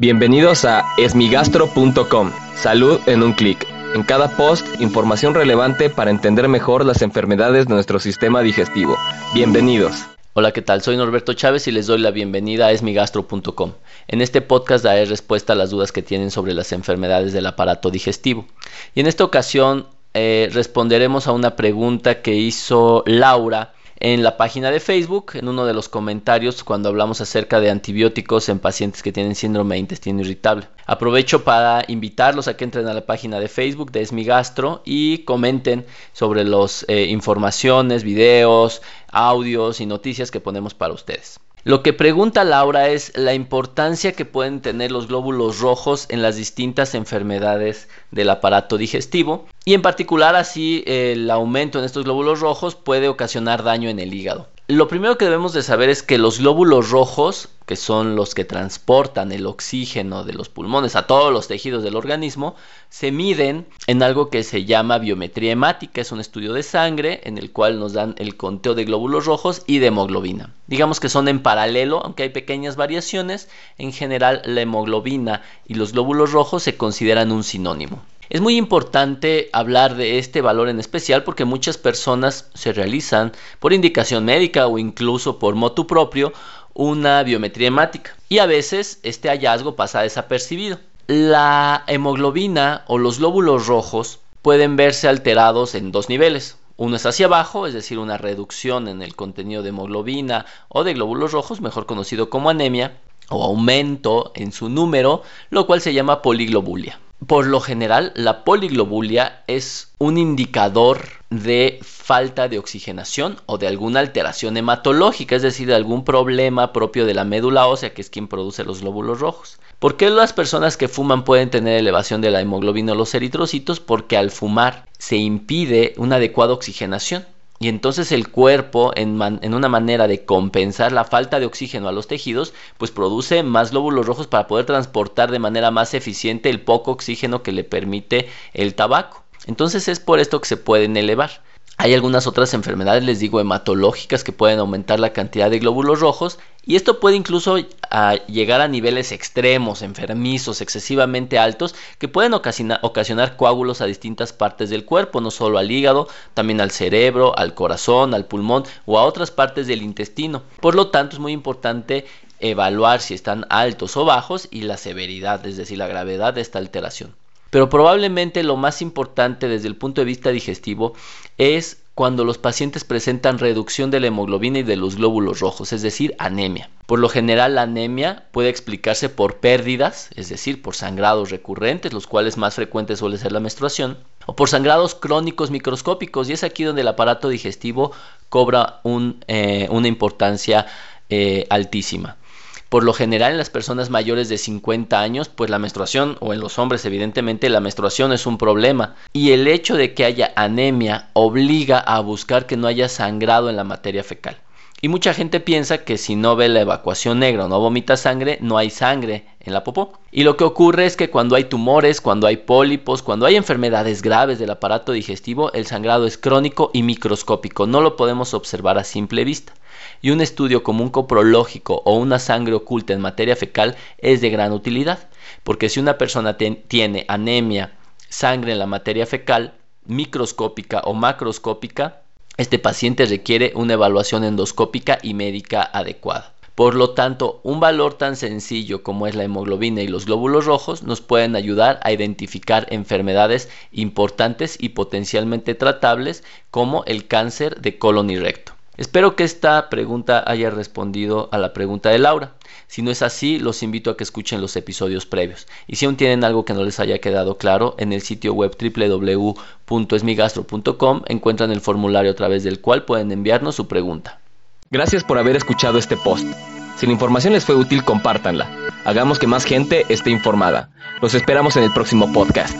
Bienvenidos a esmigastro.com. Salud en un clic. En cada post, información relevante para entender mejor las enfermedades de nuestro sistema digestivo. Bienvenidos. Hola, ¿qué tal? Soy Norberto Chávez y les doy la bienvenida a esmigastro.com. En este podcast daré respuesta a las dudas que tienen sobre las enfermedades del aparato digestivo. Y en esta ocasión eh, responderemos a una pregunta que hizo Laura en la página de Facebook, en uno de los comentarios cuando hablamos acerca de antibióticos en pacientes que tienen síndrome de intestino irritable. Aprovecho para invitarlos a que entren a la página de Facebook de Esmigastro y comenten sobre las eh, informaciones, videos, audios y noticias que ponemos para ustedes. Lo que pregunta Laura es la importancia que pueden tener los glóbulos rojos en las distintas enfermedades del aparato digestivo y en particular así el aumento en estos glóbulos rojos puede ocasionar daño en el hígado. Lo primero que debemos de saber es que los glóbulos rojos, que son los que transportan el oxígeno de los pulmones a todos los tejidos del organismo, se miden en algo que se llama biometría hemática, es un estudio de sangre en el cual nos dan el conteo de glóbulos rojos y de hemoglobina. Digamos que son en paralelo, aunque hay pequeñas variaciones, en general la hemoglobina y los glóbulos rojos se consideran un sinónimo. Es muy importante hablar de este valor en especial porque muchas personas se realizan por indicación médica o incluso por motu propio una biometría hemática y a veces este hallazgo pasa desapercibido. La hemoglobina o los glóbulos rojos pueden verse alterados en dos niveles. Uno es hacia abajo, es decir, una reducción en el contenido de hemoglobina o de glóbulos rojos, mejor conocido como anemia, o aumento en su número, lo cual se llama poliglobulia. Por lo general, la poliglobulia es un indicador de falta de oxigenación o de alguna alteración hematológica, es decir, de algún problema propio de la médula ósea, que es quien produce los glóbulos rojos. ¿Por qué las personas que fuman pueden tener elevación de la hemoglobina o los eritrocitos? Porque al fumar se impide una adecuada oxigenación. Y entonces el cuerpo, en, una manera de compensar la falta de oxígeno a los tejidos, pues produce más glóbulos rojos para poder transportar de manera más eficiente el poco oxígeno que le permite el tabaco. Entonces es por esto que se pueden elevar. Hay algunas otras enfermedades, les digo, hematológicas que pueden aumentar la cantidad de glóbulos rojos y esto puede incluso llegar a niveles extremos, enfermizos, excesivamente altos, que pueden ocasionar coágulos a distintas partes del cuerpo, no solo al hígado, también al cerebro, al corazón, al pulmón o a otras partes del intestino. Por lo tanto, es muy importante evaluar si están altos o bajos y la severidad, es decir, la gravedad de esta alteración. Pero probablemente lo más importante desde el punto de vista digestivo es cuando los pacientes presentan reducción de la hemoglobina y de los glóbulos rojos, es decir, anemia. Por lo general la anemia puede explicarse por pérdidas, es decir, por sangrados recurrentes, los cuales más frecuentes suele ser la menstruación, o por sangrados crónicos microscópicos, y es aquí donde el aparato digestivo cobra eh, una importancia eh, altísima. Por lo general en las personas mayores de 50 años, pues la menstruación, o en los hombres evidentemente, la menstruación es un problema. Y el hecho de que haya anemia obliga a buscar que no haya sangrado en la materia fecal. Y mucha gente piensa que si no ve la evacuación negra o no vomita sangre, no hay sangre en la popó. Y lo que ocurre es que cuando hay tumores, cuando hay pólipos, cuando hay enfermedades graves del aparato digestivo, el sangrado es crónico y microscópico. No lo podemos observar a simple vista y un estudio como un coprológico o una sangre oculta en materia fecal es de gran utilidad, porque si una persona tiene anemia, sangre en la materia fecal, microscópica o macroscópica, este paciente requiere una evaluación endoscópica y médica adecuada. Por lo tanto, un valor tan sencillo como es la hemoglobina y los glóbulos rojos nos pueden ayudar a identificar enfermedades importantes y potencialmente tratables como el cáncer de colon y recto. Espero que esta pregunta haya respondido a la pregunta de Laura. Si no es así, los invito a que escuchen los episodios previos. Y si aún tienen algo que no les haya quedado claro, en el sitio web www.esmigastro.com encuentran el formulario a través del cual pueden enviarnos su pregunta. Gracias por haber escuchado este post. Si la información les fue útil, compártanla. Hagamos que más gente esté informada. Los esperamos en el próximo podcast.